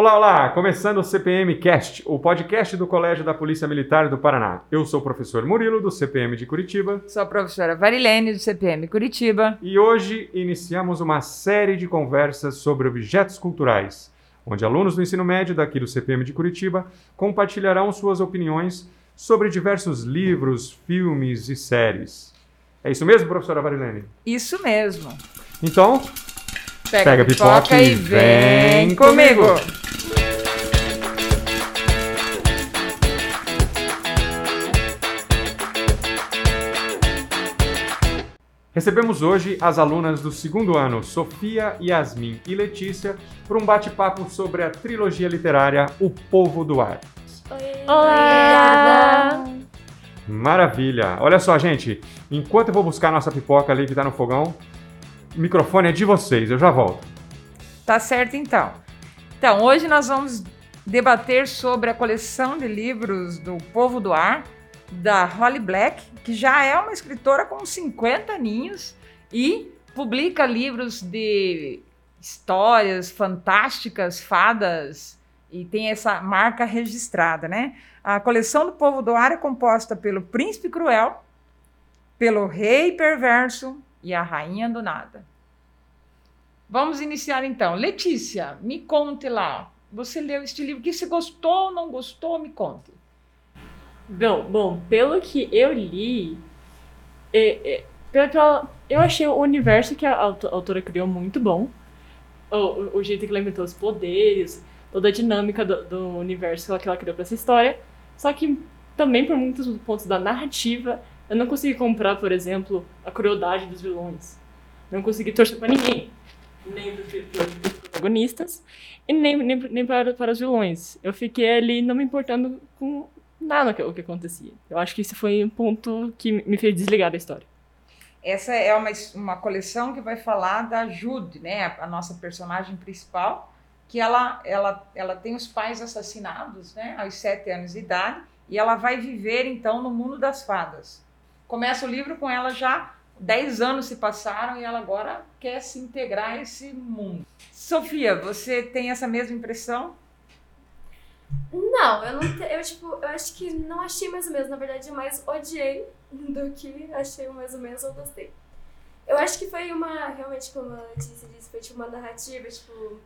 Olá, olá! Começando o CPM Cast, o podcast do Colégio da Polícia Militar do Paraná. Eu sou o professor Murilo, do CPM de Curitiba. Sou a professora Varilene, do CPM Curitiba. E hoje iniciamos uma série de conversas sobre objetos culturais, onde alunos do ensino médio daqui do CPM de Curitiba compartilharão suas opiniões sobre diversos livros, filmes e séries. É isso mesmo, professora Varilene? Isso mesmo. Então, pega, pega pipoca, pipoca e vem comigo. Recebemos hoje as alunas do segundo ano, Sofia, Yasmin e Letícia, para um bate-papo sobre a trilogia literária O Povo do Ar. Olá! Maravilha! Olha só, gente, enquanto eu vou buscar a nossa pipoca ali que está no fogão, o microfone é de vocês, eu já volto. Tá certo então. Então, hoje nós vamos debater sobre a coleção de livros do Povo do Ar, da Holly Black, que já é uma escritora com 50 aninhos e publica livros de histórias fantásticas, fadas, e tem essa marca registrada, né? A coleção do Povo do Ar é composta pelo Príncipe Cruel, pelo Rei Perverso e a Rainha do Nada. Vamos iniciar então. Letícia, me conte lá. Você leu este livro, que você gostou ou não gostou? Me conte. Bom, bom, pelo que eu li, é, é, eu achei o universo que a autora criou muito bom. O, o jeito que ela inventou os poderes, toda a dinâmica do, do universo que ela criou para essa história. Só que também por muitos pontos da narrativa, eu não consegui comprar, por exemplo, a crueldade dos vilões. Não consegui torcer para ninguém. Nem para os protagonistas e nem, nem, nem para, para os vilões. Eu fiquei ali não me importando com nada o que acontecia. Eu acho que esse foi um ponto que me fez desligar da história. Essa é uma, uma coleção que vai falar da Jude, né, a, nossa personagem principal, que ela, ela, ela tem os pais assassinados, né, aos sete anos de idade, e ela vai viver então no mundo das fadas. Começa o livro com ela já dez anos se passaram e ela agora quer se integrar a esse mundo. Sofia, você tem essa mesma impressão? Não, eu não te, eu tipo, eu acho que não achei mais ou menos, na verdade, mais odiei do que achei mais ou menos ou gostei. Eu acho que foi uma, realmente, como a Letícia disse, foi tipo uma narrativa, tipo,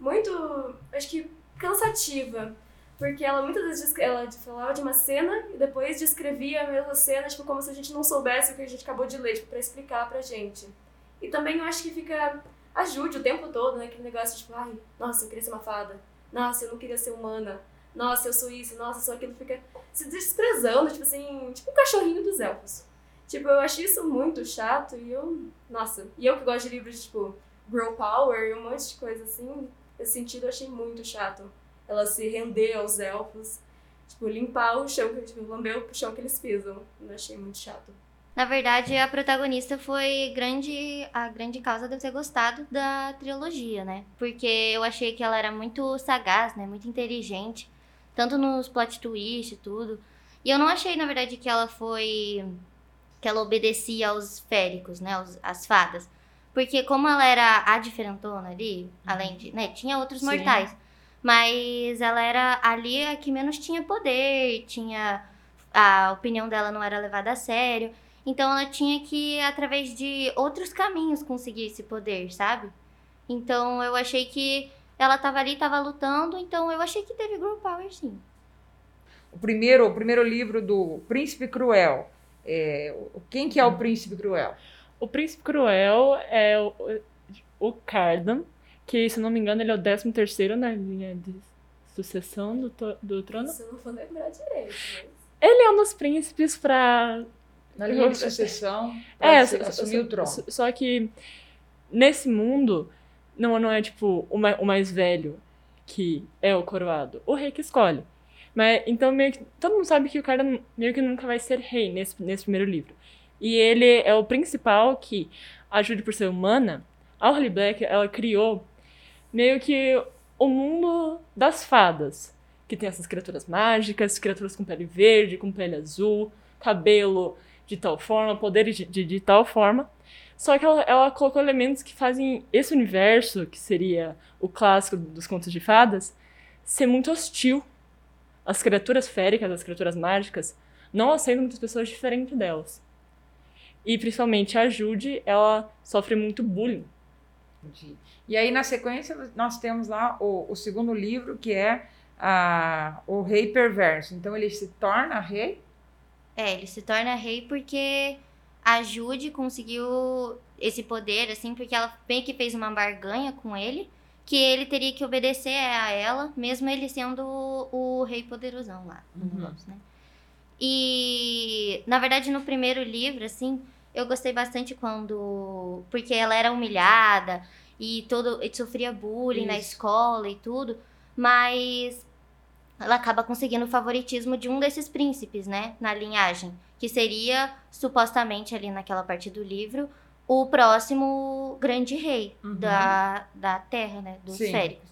muito, acho que cansativa. Porque ela muitas vezes ela falava de uma cena e depois descrevia a mesma cena, tipo, como se a gente não soubesse o que a gente acabou de ler, tipo, pra explicar pra gente. E também eu acho que fica, ajude o tempo todo, né, aquele negócio, tipo, ai, nossa, eu queria ser uma fada nossa, eu não queria ser humana, nossa, eu sou isso, nossa, eu sou aquilo, fica se desprezando, tipo assim, tipo um cachorrinho dos elfos. Tipo, eu acho isso muito chato e eu, nossa, e eu que gosto de livros tipo Girl Power e um monte de coisa assim, nesse sentido eu achei muito chato. Ela se render aos elfos, tipo, limpar o chão, tipo, lamber o chão que eles pisam. Eu achei muito chato. Na verdade, a protagonista foi grande, a grande causa de eu ter gostado da trilogia, né? Porque eu achei que ela era muito sagaz, né? Muito inteligente, tanto nos plot twists e tudo. E eu não achei, na verdade, que ela foi que ela obedecia aos féricos, né, aos, às fadas. Porque como ela era a diferentona ali, uhum. além de, né, tinha outros Sim. mortais, mas ela era ali a que menos tinha poder, tinha a opinião dela não era levada a sério. Então ela tinha que, através de outros caminhos, conseguir esse poder, sabe? Então eu achei que ela tava ali, tava lutando, então eu achei que teve Girl Power sim. O primeiro, o primeiro livro do Príncipe Cruel. É, quem que é o Príncipe Cruel? O Príncipe Cruel é o, o Cardan, que, se não me engano, ele é o 13 terceiro na linha de sucessão do, do trono. Isso eu não vou lembrar direito. Mas... Ele é um dos príncipes para na linha de sucessão é, assumir o trono. Só que nesse mundo, não, não é tipo o mais, o mais velho que é o coroado. O rei que escolhe. Mas, então, meio que, todo mundo sabe que o cara meio que nunca vai ser rei nesse, nesse primeiro livro. E ele é o principal que ajude por ser humana. A Holly Black, ela criou meio que o mundo das fadas. Que tem essas criaturas mágicas, criaturas com pele verde, com pele azul, cabelo de tal forma, poderes de, de, de tal forma. Só que ela, ela, colocou elementos que fazem esse universo, que seria o clássico dos contos de fadas, ser muito hostil. As criaturas féricas, as criaturas mágicas, não aceitam muitas pessoas diferentes delas. E principalmente a Jude, ela sofre muito bullying. Entendi. E aí, na sequência, nós temos lá o, o segundo livro, que é a, o Rei Perverso. Então, ele se torna rei? É, ele se torna rei porque a Jude conseguiu esse poder, assim, porque ela bem que fez uma barganha com ele, que ele teria que obedecer a ela, mesmo ele sendo o, o rei poderosão lá no Uhum. negócio, né? E, na verdade, no primeiro livro, assim, eu gostei bastante quando... Porque ela era humilhada e todo e sofria bullying na Isso. escola e tudo, mas ela acaba conseguindo o favoritismo de um desses príncipes, né, na linhagem, que seria supostamente ali naquela parte do livro o próximo grande rei Uhum. da, da Terra, né, dos Sim. féricos.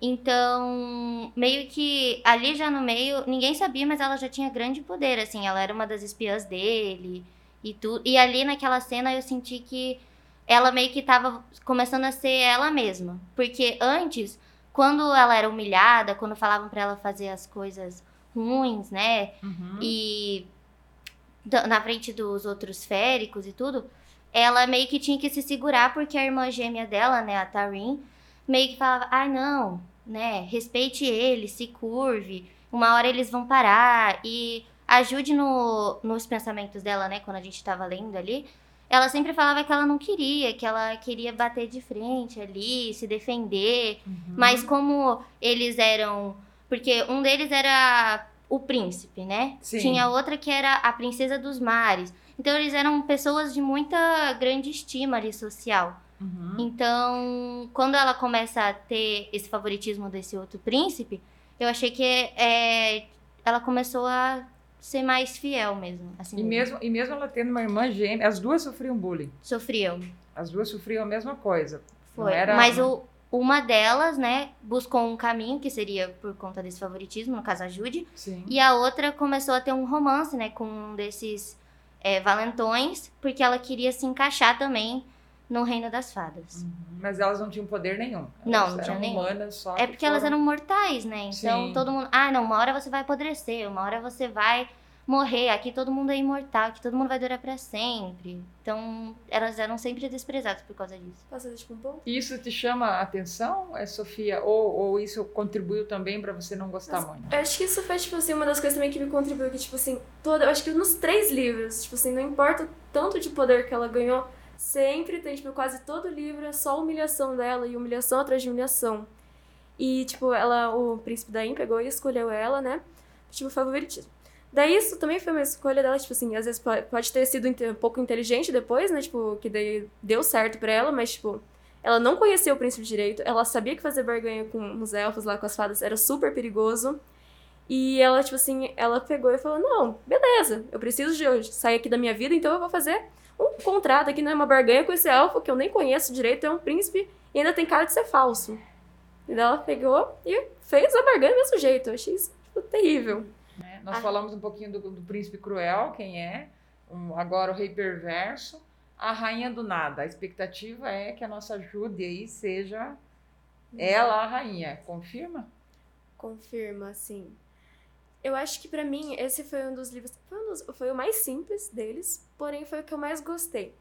Então, meio que ali já no meio, ninguém sabia, mas ela já tinha grande poder, assim, ela era uma das espiãs dele e tudo. E ali naquela cena eu senti que ela meio que tava começando a ser ela mesma. Porque antes, quando ela era humilhada, quando falavam pra ela fazer as coisas ruins, né? Uhum. E na frente dos outros féricos e tudo, ela meio que tinha que se segurar porque a irmã gêmea dela, né, a Tarin, meio que falava: "Ai, não, né, respeite eles, se curve, uma hora eles vão parar e ajude no, nos pensamentos dela, né, quando a gente tava lendo ali. Ela sempre falava que ela não queria, que ela queria bater de frente ali, se defender, Uhum. mas como eles eram. Porque um deles era o príncipe, né? Sim. Tinha outra que era a princesa dos mares. Então eles eram pessoas de muita grande estima ali social. Uhum. Então, quando ela começa a ter esse favoritismo desse outro príncipe, eu achei que é, ela começou a ser mais fiel mesmo. Assim, E mesmo, e mesmo ela tendo uma irmã gêmea, as duas sofriam bullying. Sofriam. As duas sofriam a mesma coisa. Foi. era- Mas o, uma delas, né, buscou um caminho que seria por conta desse favoritismo, no caso a Jude, Sim. e a outra começou a ter um romance, né, com um desses é, valentões, porque ela queria se encaixar também no reino das fadas. Uhum. Mas elas não tinham poder nenhum. Não, Elas não eram tinha nenhum. humanas só. É que porque elas foram- eram mortais, né? Então Sim. todo mundo. Ah, não, uma hora você vai apodrecer, uma hora você vai morrer. Aqui todo mundo é imortal, aqui todo mundo vai durar pra sempre. Então elas eram sempre desprezadas por causa disso. Posso fazer tipo um pouco? Isso te chama a atenção, é, Sofia? Ou, ou isso contribuiu também pra você não gostar Mas- muito? Eu acho que isso foi, tipo assim, uma das coisas também que me contribuiu, que, tipo assim, toda. Eu acho que nos três livros, tipo assim, não importa o tanto de poder que ela ganhou, sempre tem, tipo, quase todo livro é só humilhação dela e humilhação atrás de humilhação. E, tipo, ela, o príncipe Daim pegou e escolheu ela, né? Tipo, favoritismo. Daí isso também foi uma escolha dela, tipo assim, às vezes pode, ter sido um pouco inteligente depois, né? Tipo, que daí deu certo pra ela, mas, tipo, ela não conhecia o príncipe direito, ela sabia que fazer barganha com os elfos lá, com as fadas, era super perigoso. E ela, tipo assim, ela pegou e falou: Não, beleza, eu preciso de sair aqui da minha vida, então eu vou fazer um contrato aqui, não é uma barganha com esse elfo que eu nem conheço direito, é um príncipe e ainda tem cara de ser falso. E ela pegou e fez a barganha do mesmo jeito. Eu achei isso tipo, terrível. né? Nós Ah. falamos um pouquinho do, do príncipe cruel, quem é, um- agora o rei perverso, a rainha do nada. A expectativa é que a nossa Jude aí seja ela a rainha. Confirma? Confirma, assim. Eu acho que pra mim esse foi um dos livros. Foi, um dos- foi o mais simples deles, porém foi o que eu mais gostei.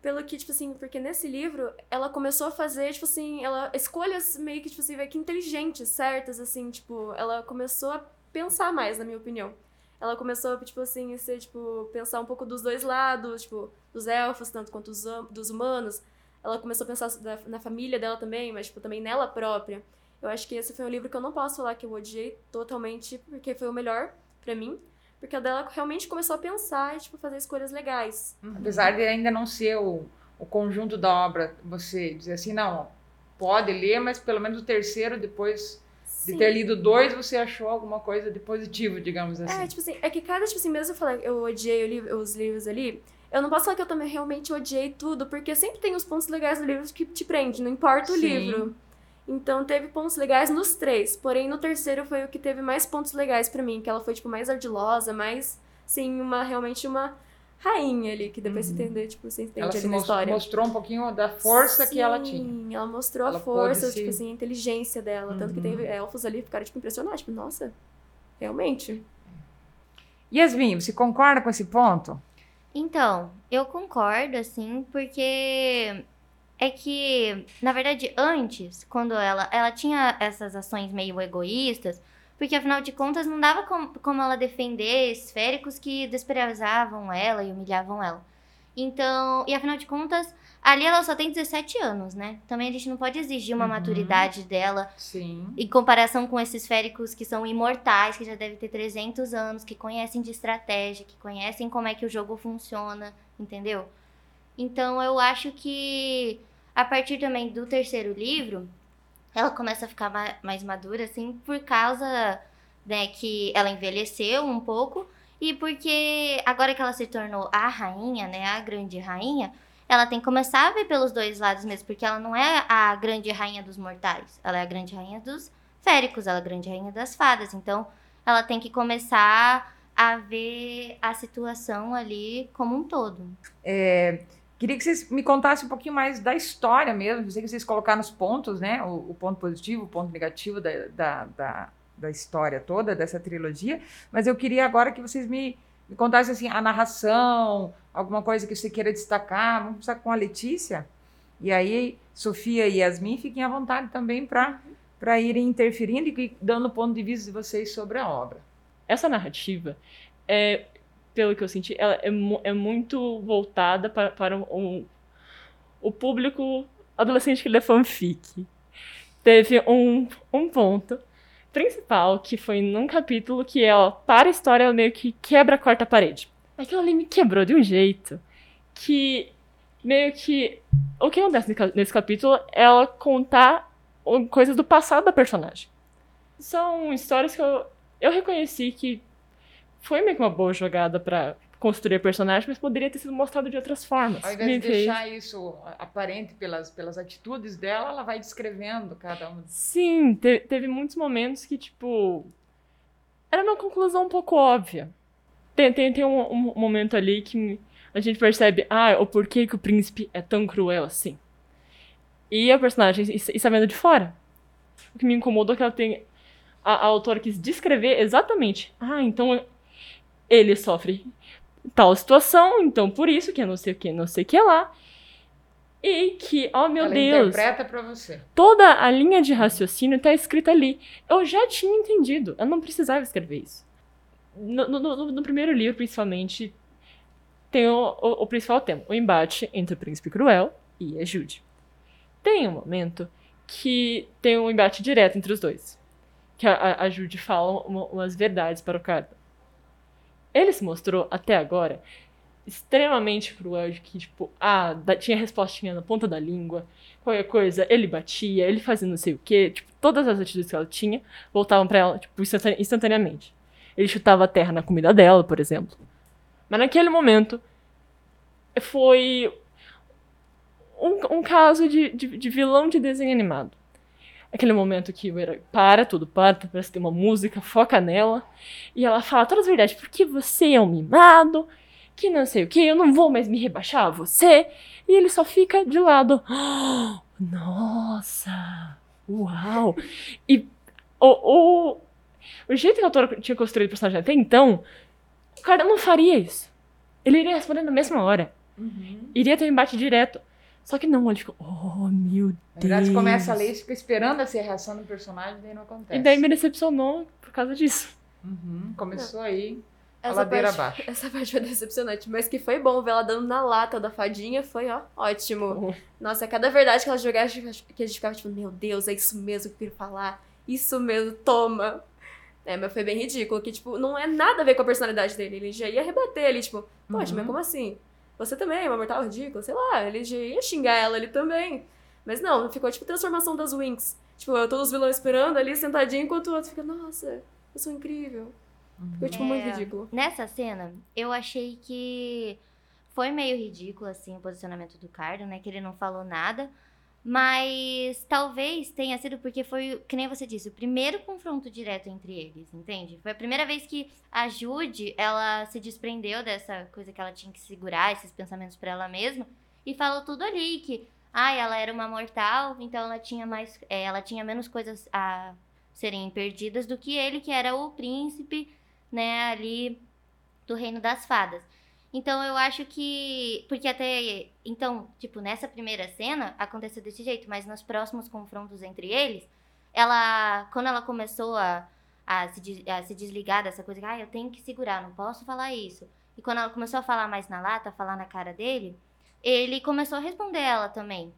Pelo que, tipo assim, porque nesse livro ela começou a fazer, tipo assim, ela escolhas meio que, tipo assim, que inteligentes, certas, assim, tipo, ela começou a pensar mais, na minha opinião. Ela começou, tipo assim, a ser, tipo, pensar um pouco dos dois lados, tipo, dos elfos, tanto quanto dos, hum- dos humanos. Ela começou a pensar da- na família dela também, mas, tipo, também nela própria. Eu acho que esse foi um livro que eu não posso falar que eu odiei totalmente, porque foi o melhor pra mim. Porque a dela realmente começou a pensar e, tipo, fazer escolhas legais. Apesar de ainda não ser o, o conjunto da obra, você dizer assim, não, pode ler, mas pelo menos o terceiro, depois de Sim. ter lido dois, você achou alguma coisa de positivo, digamos assim. É, tipo assim, é que cada, tipo assim, mesmo eu falar eu odiei o livro- os livros ali, eu não posso falar que eu também realmente odiei tudo, porque sempre tem os pontos legais do livro que te prende, não importa o Sim. livro. Então teve pontos legais nos três, porém no terceiro foi o que teve mais pontos legais pra mim, que ela foi, tipo, mais ardilosa, mais, sim, uma, realmente uma rainha ali, que depois você entender, tipo, você entende Ela ali se na história. mostrou um pouquinho da força que ela tinha. Sim, ela mostrou Ela a força, se- tipo assim, a inteligência dela. Tanto que Uhum. teve elfos ali que ficaram, tipo, impressionados. Tipo, nossa, realmente. Yasmin, você concorda com esse ponto? Então, eu concordo, assim, porque é que, na verdade, antes, quando ela, ela tinha essas ações meio egoístas, porque afinal de contas não dava com- como ela defender esféricos que desprezavam ela e humilhavam ela. Então, e afinal de contas, ali ela só tem 17 anos, né? Também a gente não pode exigir uma Uhum. maturidade dela Sim. em comparação com esses féricos que são imortais, que já devem ter 300 anos, que conhecem de estratégia, que conhecem como é que o jogo funciona, entendeu? Então eu acho que a partir também do terceiro livro, ela começa a ficar ma- mais madura, assim, por causa, né, que ela envelheceu um pouco e porque agora que ela se tornou a rainha, né, a grande rainha, ela tem que começar a ver pelos dois lados mesmo, porque ela não é a grande rainha dos mortais, ela é a grande rainha dos féricos, ela é a grande rainha das fadas. Então, ela tem que começar a ver a situação ali como um todo. Queria que vocês me contassem um pouquinho mais da história mesmo. Eu sei que vocês colocaram os pontos, né? O, o ponto positivo, o ponto negativo da, da, da, da história toda, dessa trilogia. Mas eu queria agora que vocês me, me contassem assim, a narração, alguma coisa que você queira destacar. Vamos começar com a Letícia. E aí, Sofia e Yasmin, fiquem à vontade também para irem interferindo e dando o ponto de vista de vocês sobre a obra. essa narrativa, é, pelo que eu senti, ela é, é muito voltada para, para um, o público adolescente que lê fanfic. Teve um, um ponto principal que foi num capítulo que ela, para a história, ela meio que quebra a quarta parede. Aquilo ali me quebrou de um jeito que meio que. O que acontece nesse ca- nesse capítulo é ela contar coisas do passado da personagem. São histórias que eu, eu reconheci que foi meio que uma boa jogada pra construir personagem, mas poderia ter sido mostrado de outras formas. Ao invés de deixar isso aparente pelas, pelas atitudes dela, ela vai descrevendo cada um. Sim, te- teve muitos momentos que, tipo. Era uma conclusão um pouco óbvia. Tem, tem, tem um, um momento ali que a gente percebe, ah, o porquê que o príncipe é tão cruel assim. E a personagem es- está vendo de fora. O que me incomodou é que ela tem. A, a autora quis descrever exatamente. Ah, então ele sofre tal situação, então por isso que é não sei o que, não sei o que lá. E que, oh meu ela Deus interpreta pra você. toda a linha de raciocínio está escrita ali. Eu já tinha entendido, eu não precisava escrever isso. No, no- no- no primeiro livro, principalmente, tem o, o- o principal tema, o embate entre o príncipe cruel e a Jude. Tem um momento que tem um embate direto entre os dois. Que a, a, Jude fala uma- umas verdades para o Cardan. Ele se mostrou, até agora, extremamente cruel, de que, tipo, ah, da- tinha respostinha na ponta da língua, qualquer coisa, ele batia, ele fazia não sei o quê, tipo, todas as atitudes que ela tinha voltavam pra ela, tipo, instantane- instantaneamente. Ele chutava a terra na comida dela, por exemplo. Mas naquele momento, foi um, um caso de, de, de vilão de desenho animado. Aquele momento que o herói para, tudo para, parece que tem uma música, foca nela, e ela fala todas as verdades, porque você é um mimado, que não sei o que, eu não vou mais me rebaixar a você, e ele só fica de lado. Nossa! Uau! E o, o, o jeito que a autora tinha construído o personagem até então, o cara não faria isso. Ele iria responder na mesma hora. Iria ter um embate direto. Só que não, ele ficou, oh meu Na Deus. verdade, começa a ler e fica esperando essa reação do personagem, daí não acontece. E daí me decepcionou por causa disso. Uhum, Começou aí a Essa ladeira parte, abaixo. essa parte foi decepcionante, mas que foi bom ver ela dando na lata da fadinha, foi, ó, ótimo. Nossa, cada verdade que ela jogava, que a gente ficava tipo, meu Deus, é isso mesmo que eu queria falar. Isso mesmo, toma. É, mas foi bem ridículo, que, tipo, não é nada a ver com a personalidade dele. Ele já ia rebater ali, tipo, poxa, Uhum. mas como assim? Você também é uma mortal ridícula? Sei lá, ele ia xingar ela ali também. Mas não, ficou tipo transformação das Winx. Tipo, todos os vilões esperando ali, sentadinho, enquanto o outro fica, nossa, eu sou incrível. Ficou, tipo, muito É, ridículo. Nessa cena, eu achei que foi meio ridículo, assim, o posicionamento do Cardo, né? Que ele não falou nada. Mas talvez tenha sido porque foi, que nem você disse, o primeiro confronto direto entre eles, entende? Foi a primeira vez que a Jude, ela se desprendeu dessa coisa que ela tinha que segurar, esses pensamentos para ela mesma, e falou tudo ali, que ah, ela era uma mortal, então ela tinha mais, é, ela tinha menos coisas a serem perdidas do que ele, que era o príncipe, né, ali do reino das fadas. Então eu acho que. Porque até. Então, tipo, nessa primeira cena aconteceu desse jeito, mas nos próximos confrontos entre eles, ela. Quando ela começou a, a, se, a se desligar dessa coisa, ah, eu tenho que segurar, não posso falar isso. E quando ela começou a falar mais na lata, falar na cara dele, ele começou a responder ela também.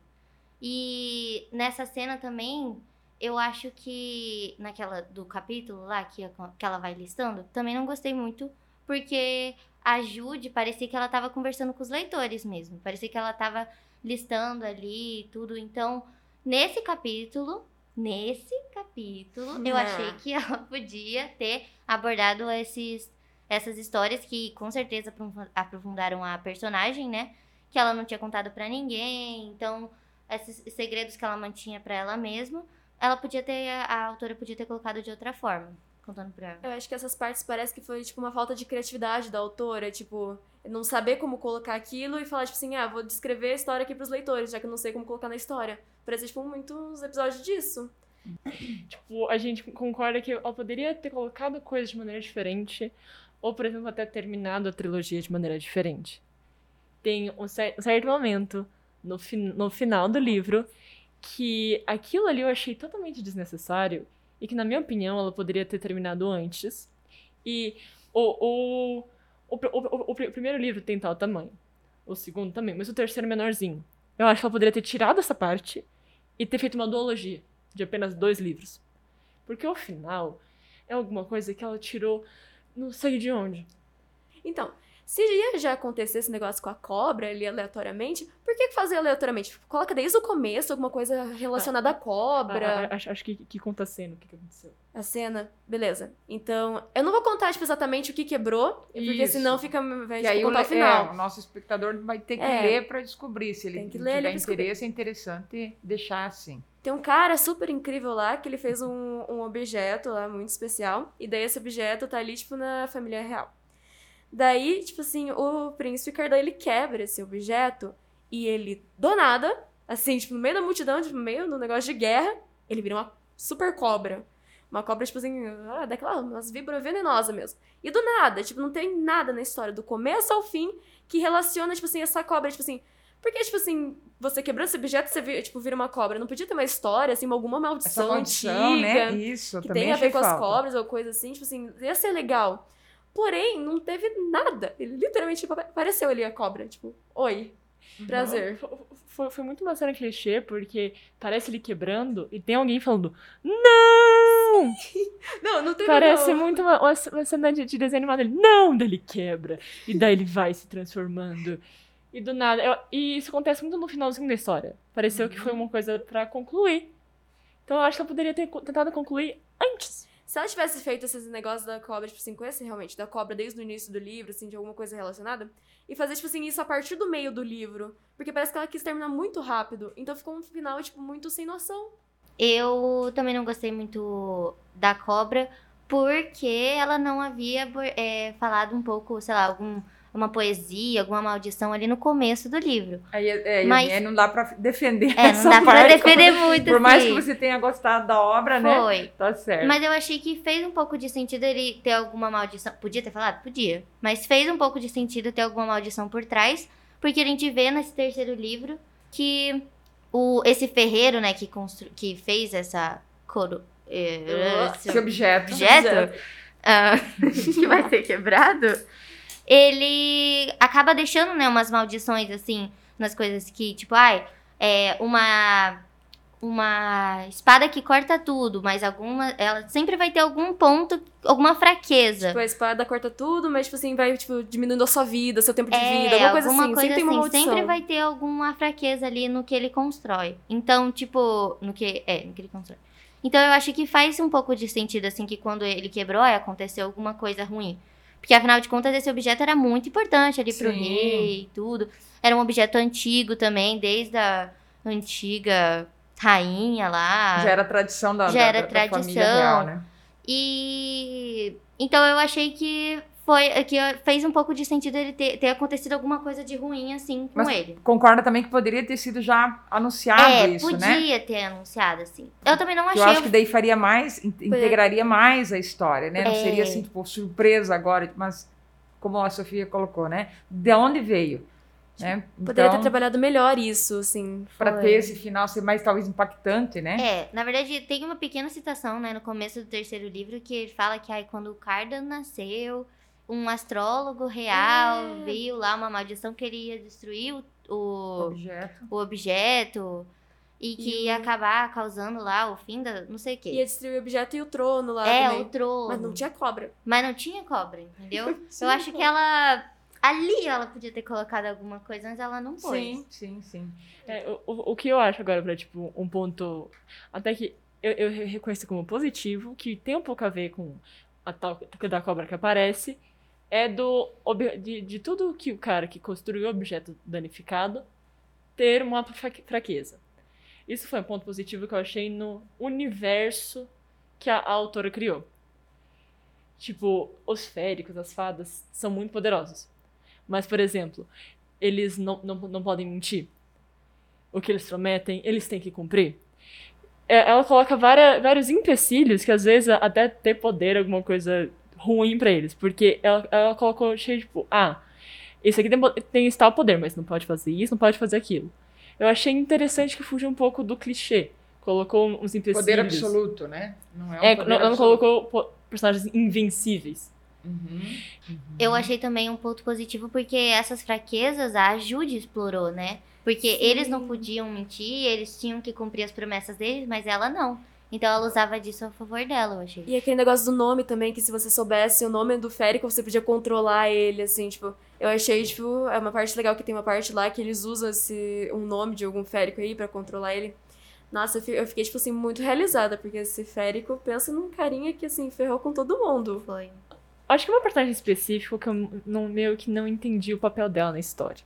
E nessa cena também, eu acho que naquela do capítulo lá que, que ela vai listando, também não gostei muito, porque a Jude parecia que ela estava conversando com os leitores mesmo. Parecia que ela estava listando ali tudo. Então, nesse capítulo, nesse capítulo, eu achei que ela podia ter abordado esses, essas histórias que com certeza aprofundaram a personagem, né? Que ela não tinha contado para ninguém. Então, esses segredos que ela mantinha para ela mesma, ela podia ter, a autora podia ter colocado de outra forma contando pra ela. Eu acho que essas partes parece que foi, tipo, uma falta de criatividade da autora, tipo, não saber como colocar aquilo e falar, tipo assim, ah, vou descrever a história aqui pros leitores, já que eu não sei como colocar na história. Parece, tipo, muitos episódios disso. Tipo, a gente concorda que ela poderia ter colocado coisas de maneira diferente, ou, por exemplo, até terminado a trilogia de maneira diferente. Tem um, cer um certo momento no, fi no final do livro que aquilo ali eu achei totalmente desnecessário e que, na minha opinião, ela poderia ter terminado antes. E o, o, o, o, o primeiro livro tem tal tamanho, o segundo também, mas o terceiro é menorzinho. Eu acho que ela poderia ter tirado essa parte e ter feito uma duologia de apenas dois livros. Porque o final é alguma coisa que ela tirou não sei de onde. Então, se ia já acontecer esse negócio com a cobra ali aleatoriamente, por que fazer aleatoriamente? Tipo, coloca desde o começo alguma coisa relacionada à cobra. Ah, ah, acho, acho que, que conta a cena, o que, que aconteceu. A cena, beleza. Então, eu não vou contar, tipo, exatamente o que quebrou, porque Isso. senão fica. Vai, tipo, e aí contar o, o final. É, o nosso espectador vai ter que é, ler para descobrir. Se ele tiver ler, interesse, é interessante deixar assim. Tem um cara super incrível lá que ele fez um, um objeto lá muito especial. E daí esse objeto tá ali, tipo, na família real. Daí, tipo assim, o príncipe Cardan, ele quebra esse objeto e ele, do nada, assim, tipo, no meio da multidão, tipo, no meio do negócio de guerra, ele vira uma super cobra. Uma cobra, tipo assim, ah, daquela, umas víboras venenosas mesmo. E do nada, tipo, não tem nada na história, do começo ao fim, que relaciona, tipo assim, essa cobra, tipo assim... Porque, tipo assim, você quebrando esse objeto, você tipo, vira uma cobra. Não podia ter uma história, assim, alguma maldição, maldição antiga. Né? Isso, que tem a ver com as cobras ou coisa assim. Tipo assim, ia ser legal. Porém, não teve nada. Ele literalmente tipo, apareceu ali a cobra. Tipo, oi. Prazer. Foi, foi, muito uma cena clichê, porque parece ele quebrando e tem alguém falando Não! não, não teve Parece não. muito uma, uma cena de, de desenho animado. Ele, não! Daí ele quebra. E daí ele vai se transformando. E do nada. Eu, e isso acontece muito no finalzinho da história. Pareceu uhum. que foi uma coisa para concluir. Então eu acho que eu poderia ter tentado concluir antes. Se ela tivesse feito esses negócios da cobra, tipo assim, esse realmente, da cobra desde o início do livro, assim, de alguma coisa relacionada, e fazer, tipo assim, isso a partir do meio do livro. Porque parece que ela quis terminar muito rápido. Então ficou um final, tipo, muito sem noção. Eu também não gostei muito da cobra, porque ela não havia é, falado um pouco, sei lá, algum uma poesia, alguma maldição ali no começo do livro. Aí, é, Mas não dá para defender é, essa não dá parte. pra defender muito, Por mais que você tenha gostado da obra, né? Foi. Tá certo. Mas eu achei que fez um pouco de sentido ele ter alguma maldição. Podia ter falado? Podia. Mas fez um pouco de sentido ter alguma maldição por trás, porque a gente vê nesse terceiro livro que o, esse ferreiro, né, que, constru, que fez essa coro... Esse, esse objeto. Objeto. objeto. Uh, que vai ser quebrado ele acaba deixando, né, umas maldições, assim, nas coisas que, tipo, ai, é uma uma espada que corta tudo, mas alguma. Ela sempre vai ter algum ponto, alguma fraqueza. Tipo, a espada corta tudo, mas, tipo assim, vai, tipo, diminuindo a sua vida, seu tempo de é, vida, alguma coisa assim. Coisa sempre, assim, sempre vai ter alguma fraqueza ali no que ele constrói. Então, tipo, no que. É, no que ele constrói. Então eu acho que faz um pouco de sentido, assim, que quando ele quebrou, aconteceu alguma coisa ruim. Porque, afinal de contas, esse objeto era muito importante ali pro Sim. rei e tudo. Era um objeto antigo também, desde a antiga rainha lá. Já era tradição da, Já da- era da- da família tradição. real, né? E então eu achei que foi que fez um pouco de sentido ele ter, ter acontecido alguma coisa de ruim assim com Mas ele. Concorda também que poderia ter sido já anunciado é, isso, né? podia ter anunciado assim. Eu também não achei. eu acho que daí faria mais, in- integraria mais a história, né? Não É. seria assim, tipo, surpresa agora, mas como a Sofia colocou, né? De onde veio? Né? Poderia ter Então, trabalhado melhor isso, assim. para ter esse final ser mais talvez impactante, né? É, na verdade tem uma pequena citação, né, no começo do terceiro livro que ele fala que aí quando o Cardan nasceu, um astrólogo real É. viu lá uma maldição que ele ia destruir o, o, Objeto. o objeto e que E ia acabar causando lá o fim da não sei o quê. Ia destruir o objeto e o trono lá é, também. o trono. Mas não tinha cobra. Mas não tinha cobra, entendeu? Sim, Eu acho que ela. Ali ela podia ter colocado alguma coisa, mas ela não pôs. Sim, sim, sim. É, o, o- o que eu acho agora pra, tipo, um ponto. Até que eu, eu reconheço como positivo, que tem um pouco a ver com a tal da cobra que aparece, é do. De, de tudo que o cara que construiu o objeto danificado ter uma fra- fraqueza. Isso foi um ponto positivo que eu achei no universo que a, a autora criou. Tipo, os féricos, as fadas, são muito poderosos. Mas, por exemplo, eles não, não, não podem mentir. O que eles prometem, eles têm que cumprir. É, Ela coloca várias, vários empecilhos que às vezes até ter poder alguma coisa ruim pra eles. Porque ela, ela colocou cheio tipo, ah, esse aqui tem, tem esse tal poder, mas não pode fazer isso, não pode fazer aquilo. Eu achei interessante que fugiu um pouco do clichê. Colocou uns empecilhos. Poder absoluto, né? Não é um É, poder não, ela não absoluto. colocou personagens invencíveis. Uhum. Eu achei também um ponto positivo porque essas fraquezas a Jude explorou, né? Porque Sim. eles não podiam mentir, eles tinham que cumprir as promessas deles, mas ela não. Então ela usava disso a favor dela, eu achei. E aquele negócio do nome também, que se você soubesse o nome do Férico, você podia controlar ele, assim, tipo... Eu achei, tipo, é uma parte legal que tem uma parte lá que eles usam esse, um nome de algum Férico aí pra controlar ele. Nossa, eu fiquei, tipo assim, muito realizada, porque esse Férico pensa num carinha que, assim, ferrou com todo mundo. Foi. Acho que uma personagem específica que eu não, meio que não entendi o papel dela na história.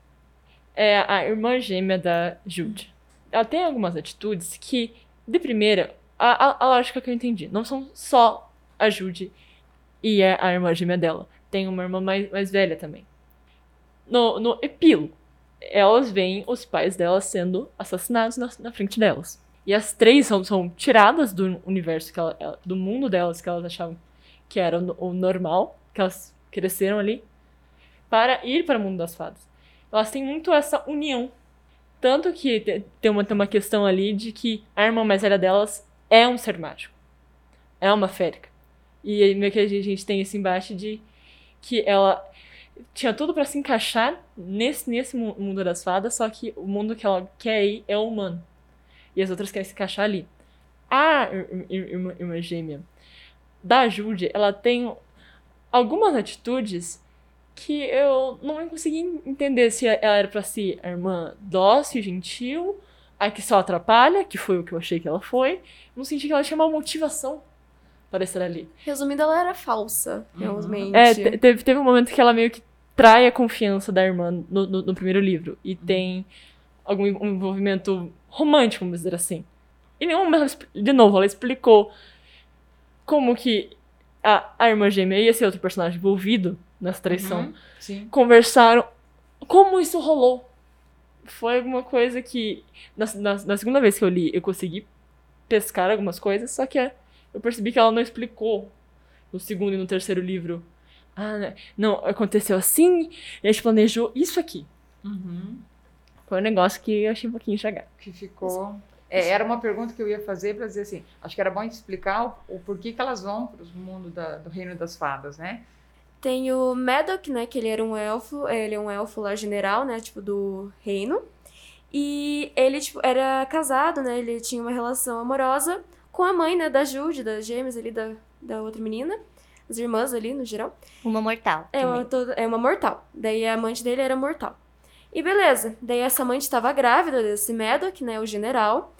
É a irmã gêmea da Jude. Ela tem algumas atitudes que, de primeira, a, a, a lógica que eu entendi. Não são só a Jude e a, a irmã gêmea dela. Tem uma irmã mais, mais velha também. No, no epílogo, elas veem os pais delas sendo assassinados na, na frente delas. E as três são, são tiradas do universo, que ela, do mundo delas, que elas achavam que era o, o normal, que elas cresceram ali, para ir para o mundo das fadas. Elas têm muito essa união. Tanto que te- tem uma, tem uma questão ali de que a irmã mais velha delas é um ser mágico. É uma férica. E meio que a gente, tem esse embate de que ela tinha tudo para se encaixar nesse, nesse mu- mundo das fadas, só que o mundo que ela quer ir é o humano. E as outras querem se encaixar ali. A ir- ir- irmã, irmã gêmea da Jude, ela tem algumas atitudes que eu não consegui entender se ela era pra ser a irmã dócil, gentil, a que só atrapalha, que foi o que eu achei que ela foi. Não senti que ela tinha uma motivação para estar ali. Resumindo, ela era falsa, realmente. É, te- teve, teve um momento que ela meio que trai a confiança da irmã no, no, no primeiro livro. E tem algum um envolvimento romântico, vamos dizer assim. E nenhum momento, de novo, ela explicou como que a, a irmã gêmea e esse outro personagem envolvido nessa traição Uhum. Conversaram como isso rolou. Foi alguma coisa que, na, na, na segunda vez que eu li, eu consegui pescar algumas coisas, só que é- eu percebi que ela não explicou no segundo e no terceiro livro. Ah, né, não, aconteceu assim, e a gente planejou isso aqui. Uhum. Foi um negócio que eu achei um pouquinho enxagado. Que ficou. É, era uma pergunta que eu ia fazer para dizer assim. Acho que era bom explicar o, o porquê que elas vão para o mundo da- do reino das fadas, né? Tem o Maddox, né, que ele era um elfo, ele é um elfo lá general, né, tipo, do reino. E ele, tipo, era casado, né, ele tinha uma relação amorosa com a mãe, né, da Jude, das gêmeas ali, da, da outra menina. As irmãs ali, no geral. Uma mortal. É uma, toda- é uma mortal. Daí a amante dele era mortal. E beleza. Daí essa amante estava grávida desse Maddox, né? O general.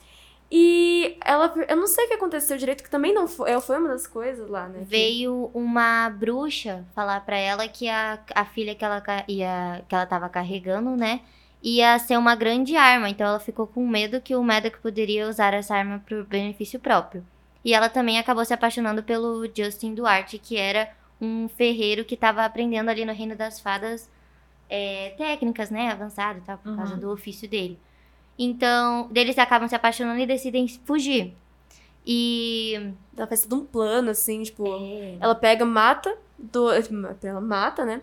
E ela. Eu não sei o que aconteceu direito, que também não foi. Foi uma das coisas lá, né? Veio uma bruxa falar pra ela que a, a filha que ela, ia, que ela tava carregando, né? ia ser uma grande arma, então ela ficou com medo que o Maddox poderia usar essa arma para benefício próprio. E ela também acabou se apaixonando pelo Justin Duarte, que era um ferreiro que estava aprendendo ali no Reino das Fadas é, técnicas, né, avançadas, tal, por causa Uhum. do ofício dele. Então, eles acabam se apaixonando e decidem fugir. E Ela faz todo um plano, assim, tipo. É. Ela pega, mata. Do, ela mata, né?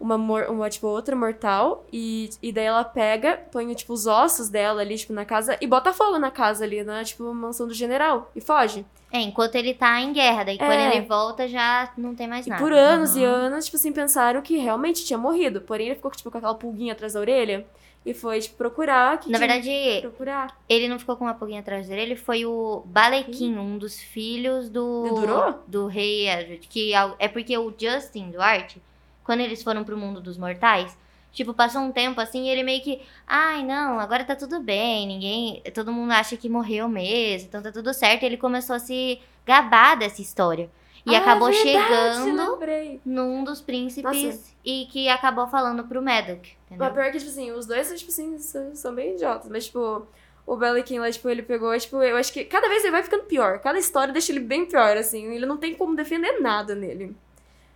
Uma, mor- uma, tipo, outra mortal. E, e daí ela pega, põe, tipo, os ossos dela ali, tipo, na casa. E bota fogo na casa ali, na, tipo, mansão do general. E foge. É, enquanto ele tá em guerra, daí quando É. ele volta já não tem mais E nada. por anos e Uhum. anos, tipo assim, pensaram que realmente tinha morrido. Porém, ele ficou, tipo, com aquela pulguinha atrás da orelha. E foi, procurar. Que Na verdade, que Procurar. ele não ficou com uma pulguinha atrás dele, ele foi o Balequim, um dos filhos do Dedurou? do rei Edward, que é é porque o Justin Duarte, quando eles foram pro mundo dos mortais, tipo, passou um tempo assim, e ele meio que, ai, não, agora tá tudo bem, ninguém, todo mundo acha que morreu mesmo, então tá tudo certo, e ele começou a se gabar dessa história. E Ah, acabou verdade, chegando lembrei. num dos príncipes Nossa. e que acabou falando pro Maddox, entendeu? Mas pior que, tipo assim, os dois, tipo assim, são, bem idiotas. Mas, tipo, o Belikin lá, tipo, ele pegou, tipo, eu acho que cada vez ele vai ficando pior. Cada história deixa ele bem pior, assim. Ele não tem como defender nada nele.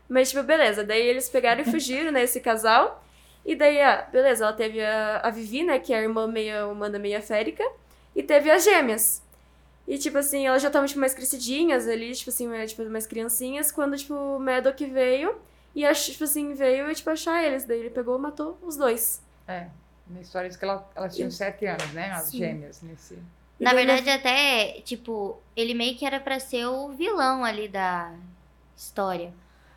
Mas, tipo, beleza. Daí eles pegaram e fugiram, né, esse casal. E daí, ah, beleza, ela teve a, a Vivi, né, que é a irmã meia humana, meia férica. E teve as gêmeas. E, tipo assim, elas já estavam, tipo, mais crescidinhas ali, tipo assim, mais, tipo, mais criancinhas, quando, tipo, o Medoc veio. E, tipo assim, veio, tipo, achar eles. Daí ele pegou e matou os dois. É. Na história diz que ela, elas tinham sete anos, né? As Sim. gêmeas nesse. Na verdade, até, tipo, ele meio que era pra ser o vilão ali da história.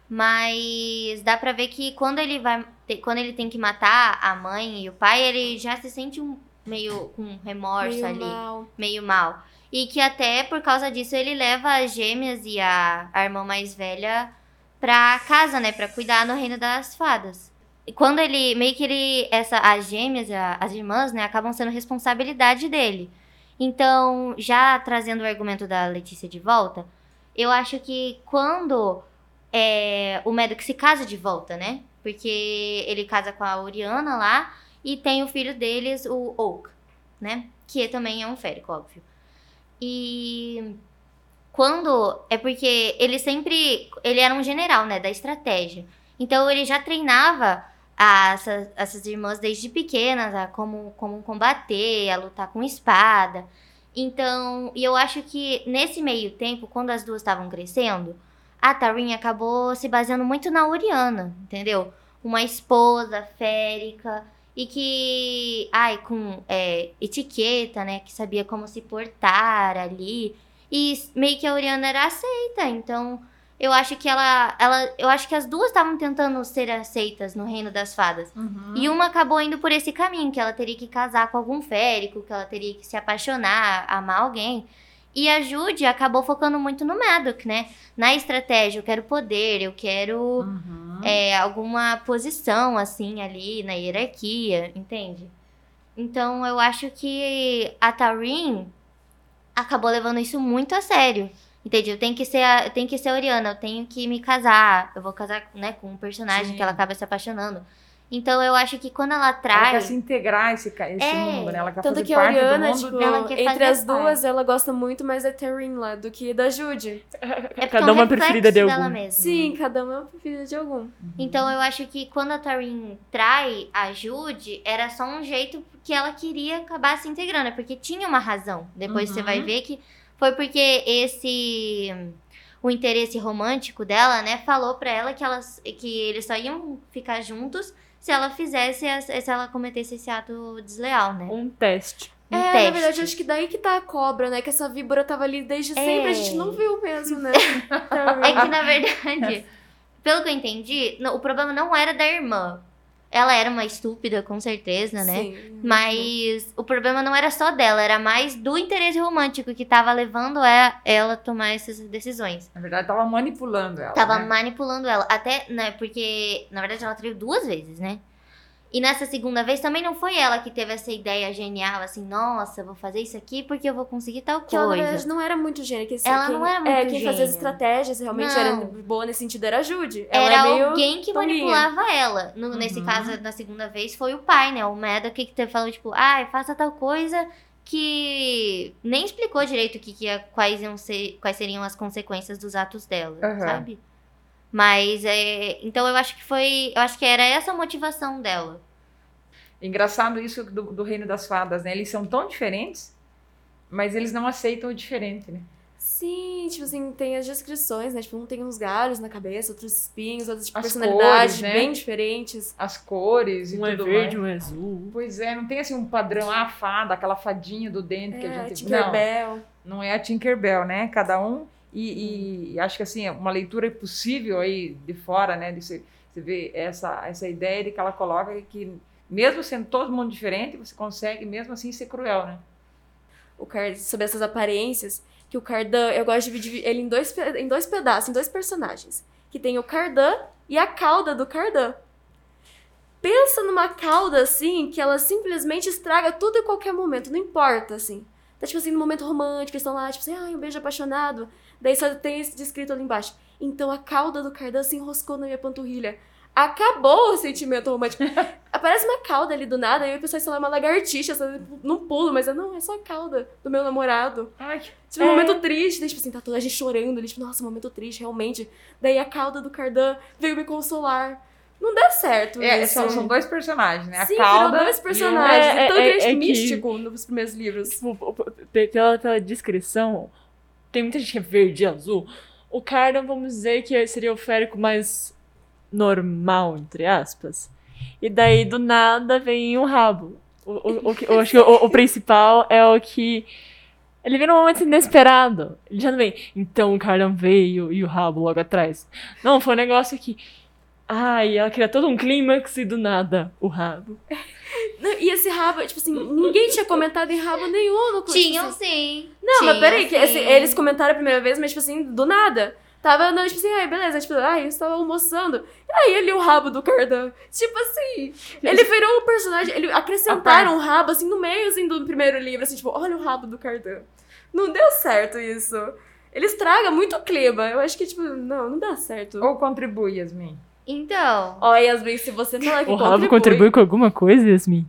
Mas dá pra ver que quando ele vai. ter- Quando ele tem que matar a mãe e o pai, ele já se sente um meio com remorso meio ali, mal. meio mal. E que até por causa disso ele leva as gêmeas e a, a irmã mais velha pra casa, né? Pra cuidar no reino das fadas. E quando ele. Meio que ele. Essa, as gêmeas, a- as irmãs, né? Acabam sendo responsabilidade dele. Então, já trazendo o argumento da Letícia de volta, eu acho que quando é, o Maddox se casa de volta, né? Porque ele casa com a Oriana lá e tem o filho deles, o Oak, né? Que também é um férico, óbvio. E quando. É porque ele sempre. Ele era um general, né? Da estratégia. Então ele já treinava a- essas, essas irmãs desde pequenas a como, como combater, a lutar com espada. Então, e eu acho que nesse meio tempo, quando as duas estavam crescendo, a Tarin acabou se baseando muito na Oriana, entendeu? Uma esposa férica e que, ai, com é, etiqueta, né? Que sabia como se portar ali. E meio que a Oriana era aceita, então eu acho que ela, ela eu acho que as duas estavam tentando ser aceitas no reino das fadas. E uma acabou indo por esse caminho, que ela teria que casar com algum férico, que ela teria que se apaixonar, amar alguém. E a Jude acabou focando muito no Maddox, né? Na estratégia, eu quero poder, eu quero Uhum. é, alguma posição, assim, ali na hierarquia, entende? Então, eu acho que a Tarin acabou levando isso muito a sério. Entende? Eu tenho que ser a, eu tenho que ser a Oriana, eu tenho que me casar. Eu vou casar, né, com um personagem Sim. que ela acaba se apaixonando. Então, eu acho que quando ela Ela trai... quer se integrar esse, esse É, mundo, né? Ela quer Tanto fazer que a parte Oriana, do mundo. tipo, Ela quer entre fazer as parte. duas, ela gosta muito mais da Taryn lá do que da Jude. É porque Cada é um uma preferida de algum. mesmo. Sim, cada uma é uma preferida de algum. Então eu acho que quando a Tarin trai a Jude, era só um jeito que ela queria acabar se integrando, é porque tinha uma razão. Depois você Uhum. vai ver que foi porque esse o interesse romântico dela, né, falou pra ela que elas que eles só iam ficar juntos se ela fizesse se ela cometesse esse ato desleal, né? Um teste. Um é, teste. na verdade, acho que daí que tá a cobra, né? Que essa víbora tava ali desde sempre, a gente não viu mesmo, né? É que na verdade, pelo que eu entendi, no- o problema não era da irmã. Ela era uma estúpida, com certeza, né? Sim. Mas o problema não era só dela, era mais do interesse romântico que tava levando a- ela a tomar essas decisões. Na verdade, tava manipulando ela. Tava né? manipulando ela. Até, né, porque, na verdade, ela traiu duas vezes, né? E nessa segunda vez também não foi ela que teve essa ideia genial, assim, nossa, vou fazer isso aqui porque eu vou conseguir tal Que ela, na coisa. não era muito gênia. Que, Ela quem, não era É, muito quem fazia as gênia. estratégias realmente Não. era boa nesse sentido era a Judy. Ela Era é meio alguém que tolinha. manipulava ela. No- Nesse Uhum. caso, da segunda vez, foi o pai, né? O Maddock que te- falou, tipo, ai, faça tal coisa que nem explicou direito o que, que ia, quais, iam ser, quais seriam as consequências dos atos dela, Aham. sabe? Mas é. Então eu acho que foi. Eu acho que era essa a motivação dela. Engraçado isso do, do Reino das Fadas, né? Eles são tão diferentes, mas eles não aceitam o diferente, né? Sim, tipo assim, tem as descrições, né? Tipo, um tem uns galhos na cabeça, outros espinhos, outras tipo, As personalidades cores, né? bem diferentes. As cores e Um é tudo verde, mais. um é azul. Pois é, não tem assim um padrão, ah, a fada, aquela fadinha do dente que a É, gente... Tinkerbell. Não, não é a Tinkerbell, né? Cada um... E, e acho que assim, uma leitura possível aí de fora, né? De você, você ver essa, essa ideia de que ela coloca que mesmo sendo todo mundo diferente, você consegue mesmo assim ser cruel, né? o Card, sobre essas aparências, que o Cardan, eu gosto de dividir ele em dois, em dois pedaços, em dois personagens. Que tem o Cardan e a cauda do Cardan. Pensa numa cauda, assim, que ela simplesmente estraga tudo em qualquer momento, não importa, assim. Tá, tipo assim, no momento romântico, eles estão lá, tipo assim, ai, um beijo apaixonado. Daí só tem esse descrito ali embaixo. Então a cauda do Cardan se enroscou na minha panturrilha. Acabou o sentimento romântico. Aparece uma cauda ali do nada, e eu pensei, sei lá, uma lagartixa, sabe? num pulo, mas é, não, é só a cauda do meu namorado. Ai, Tipo, um É. momento triste, daí, tipo assim, tá toda a gente chorando ali, tipo, nossa, um momento triste, realmente. Daí a cauda do Cardan veio me consolar. Não deu certo é, isso. são, são dois personagens, né? A Sim, cauda virou dois o- personagens. É, então é, é, é que- místico nos primeiros livros. Tipo, pe- pela, pela descrição, tem muita gente que é verde e azul. O Cardan, vamos dizer que seria o férico mais normal, entre aspas. E daí, do nada, vem o rabo. O, o, o acho que o, o principal é o que. Ele vem num momento inesperado. Ele já não vem. Então o Cardan veio e o rabo logo atrás. Não, foi um negócio que. Ai, ela cria todo um clímax e do nada o rabo. Não, E esse rabo, tipo assim, ninguém tinha comentado em rabo nenhum no tipo Tinham assim, sim. Não, mas peraí, que esse- eles comentaram a primeira vez, mas tipo assim, do nada. Tava andando, tipo assim, ai, beleza, tipo, ai, eu estava almoçando. E aí ele o rabo do Cardan. Tipo assim, ele virou um personagem, ele acrescentaram um rabo, assim, no meio, assim, do primeiro livro, assim, tipo, olha o rabo do Cardan. Não deu certo isso. Ele estraga muito o clima. Eu acho que, tipo, não, não dá certo. Ou contribui, Yasmin? Então. Ó, Yasmin, se você falar que O rabo contribui com alguma coisa, Yasmin?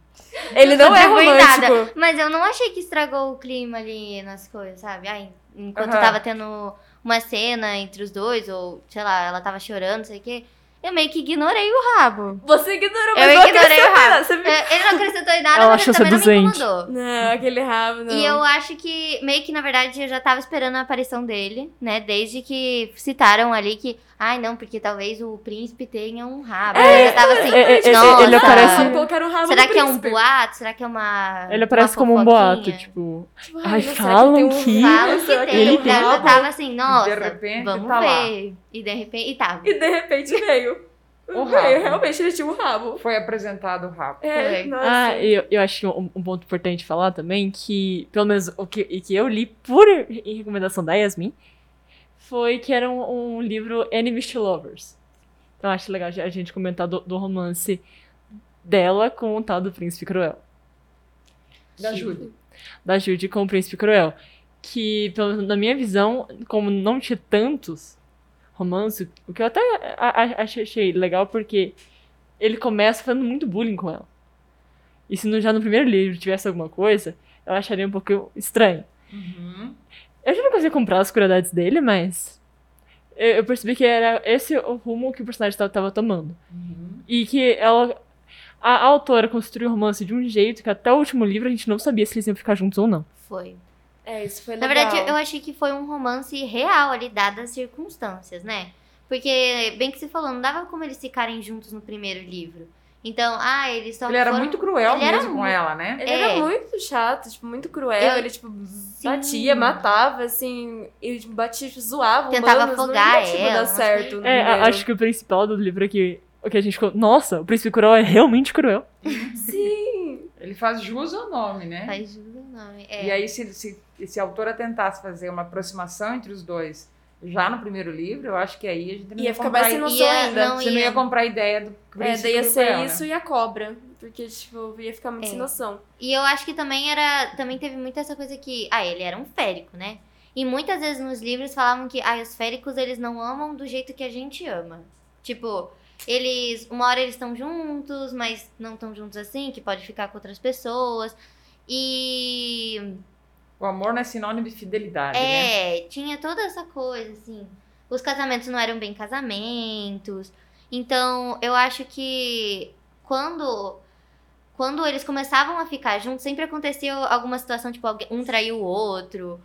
Ele não é contribui romântico. nada. Mas eu não achei que estragou o clima ali nas coisas, sabe? Ai, enquanto Aham. tava tendo uma cena entre os dois, ou sei lá, ela tava chorando, não sei o quê. Eu meio que ignorei o rabo. Você ignorou, Eu mas não ignorei o rabo. nada, viu? É, Ele não acrescentou em nada, Ela mas achou ele também não me seduzente. incomodou. Não, aquele rabo, não. E eu acho que, meio que, na verdade, eu já tava esperando a aparição dele, né? Desde que citaram ali que, ai, não, porque talvez o príncipe tenha um rabo. É, eu já tava assim, é, é, nossa, ele aparece- o rabo será que é um boato? Será que é uma Ele aparece uma como um boato, tipo. Tipo, Ai, será falam tem um que- Falam que tem, ele eu já rabo? tava assim, nossa, repente, vamos tá lá. ver. E de repente, e tava. E de repente veio. O Veio, rabo. Realmente ele tinha um rabo. Foi apresentado o rabo. É, nossa. Ah, eu, eu acho que um, um ponto importante falar também, que, pelo menos o que, e que eu li por em recomendação da Yasmin, foi que era um, um livro Enemies to Lovers. Então acho legal a gente comentar do, do romance dela com o tal do Príncipe Cruel. Da Júlia. Da Judy com o Príncipe Cruel. Que, pelo na minha visão, como não tinha tantos romances, o que eu até a- a- achei, achei legal porque ele começa fazendo muito bullying com ela. E se no- já no primeiro livro tivesse alguma coisa, eu acharia um pouco estranho. Uhum. Eu já não conseguia comprar as curiosidades dele, mas eu, eu percebi que era esse o rumo que o personagem estava tomando. Uhum. E que ela. A, a autora construiu o romance de um jeito que até o último livro a gente não sabia se eles iam ficar juntos ou não. Foi. É, isso foi Na legal. verdade, eu achei que foi um romance real ali, dadas as circunstâncias, né? Porque, bem que você falou, não dava como eles ficarem juntos no primeiro livro. Então, ah, eles só Ele era foram- muito cruel Ele era mesmo com muito- ela, né? Ele É. era muito chato, tipo, muito cruel. Eu- Ele, tipo, batia, matava, assim, e tipo, batia, tipo, zoava Tentava humanos, afogar não ia, tipo, ela, dar certo. É, acho que o principal do livro é que. O que a gente ficou. Nossa, o príncipe cruel é realmente cruel. Sim. Ele faz jus ao nome, né? Faz jus ao nome. É. E aí, se, se, se a autora tentasse fazer uma aproximação entre os dois já no primeiro livro, eu acho que aí a gente não Ia ia, ficar comprar mais sem noção Ia- ainda. não Você não ia comprar a ideia do É, príncipe daí ia ser cruel, né? isso e a cobra. Porque, tipo, ia ficar muito É. sem noção. E eu acho que também era. Também teve muito essa coisa que. Ah, ele era um férico, né? E muitas vezes nos livros falavam que ah, os féricos eles não amam do jeito que a gente ama. Tipo, eles. Uma hora eles estão juntos, mas não estão juntos assim, que pode ficar com outras pessoas. E. O amor não é sinônimo de fidelidade, né? É, tinha toda essa coisa, assim. Os casamentos não eram bem casamentos. Então, eu acho que quando quando eles começavam a ficar juntos, sempre acontecia alguma situação, tipo, alguém- um traiu o outro.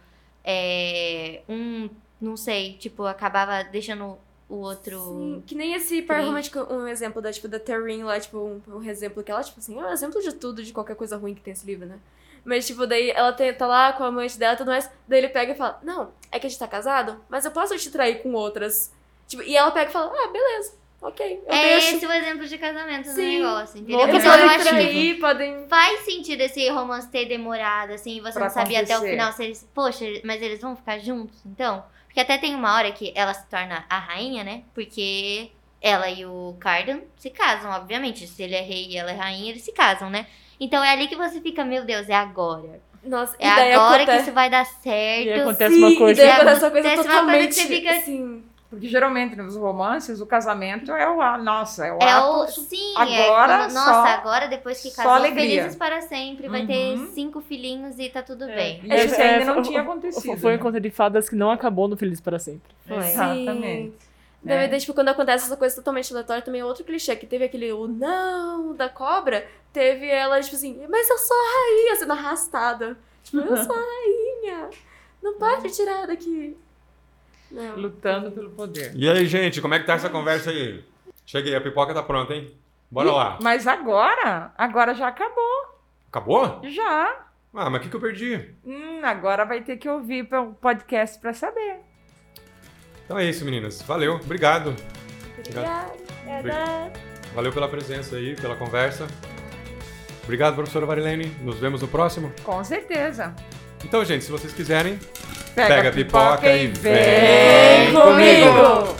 é, um, não sei, tipo, acabava deixando o outro. Sim, que nem esse par romântico, um exemplo da, tipo, da Terrin lá, tipo, um, um exemplo que ela, tipo assim, é um exemplo de tudo, de qualquer coisa ruim que tem esse livro, né? Mas, tipo, daí ela tá lá com a amante dela e tudo mais, daí ele pega e fala, não, é que a gente tá casado, mas eu posso te trair com outras. Tipo, e ela pega e fala, ah, beleza, ok, eu é deixo. esse o exemplo de casamento do Sim. negócio, entendeu? Eles Então eu podem acho que trair, podem... faz sentido esse romance ter demorado, assim, e você Pra não sabia até o final se eles. Poxa, mas eles vão ficar juntos, então? Porque até tem uma hora que ela se torna a rainha, né? Porque ela e o Cardan se casam, obviamente. Se ele é rei e ela é rainha, eles se casam, né? Então é ali que você fica, meu Deus, é agora. Nossa, É agora que acontece... isso vai dar certo. E acontece Sim, uma e coisa. daí E acontece uma coisa acontece uma coisa totalmente, que você fica- assim... Porque geralmente nos romances o casamento é o a- nossa, é o É ato. o. Sim, agora é. quando- Nossa, só- agora depois que casou, alegria. felizes para sempre. Vai ter Uhum. cinco filhinhos e tá tudo É. bem. E esse É, ainda não foi- tinha acontecido. Foi um né? conto de fadas que não acabou no Feliz para Sempre. Foi. Exatamente. Daí, né? daí, tipo, quando acontece essa coisa totalmente aleatória, também é outro clichê, que teve aquele o não da cobra, teve ela, tipo assim, mas eu sou a rainha, sendo arrastada. Tipo, eu sou a rainha. Não pode tirar daqui. Não. Lutando pelo poder. E aí, gente, como é que tá essa conversa aí? Cheguei, a pipoca tá pronta, hein? Bora Ih, lá. Mas agora, agora já acabou. Acabou? Já. Ah, mas o que, que eu perdi? Hum, agora vai ter que ouvir o podcast pra saber. Então é isso, meninas. Valeu, obrigado. Obrigada. Valeu pela presença aí, pela conversa. Obrigado, professora Varilene. Nos vemos no próximo. Com certeza. Então, gente, se vocês quiserem, Pega, Pega a pipoca e vem vem comigo.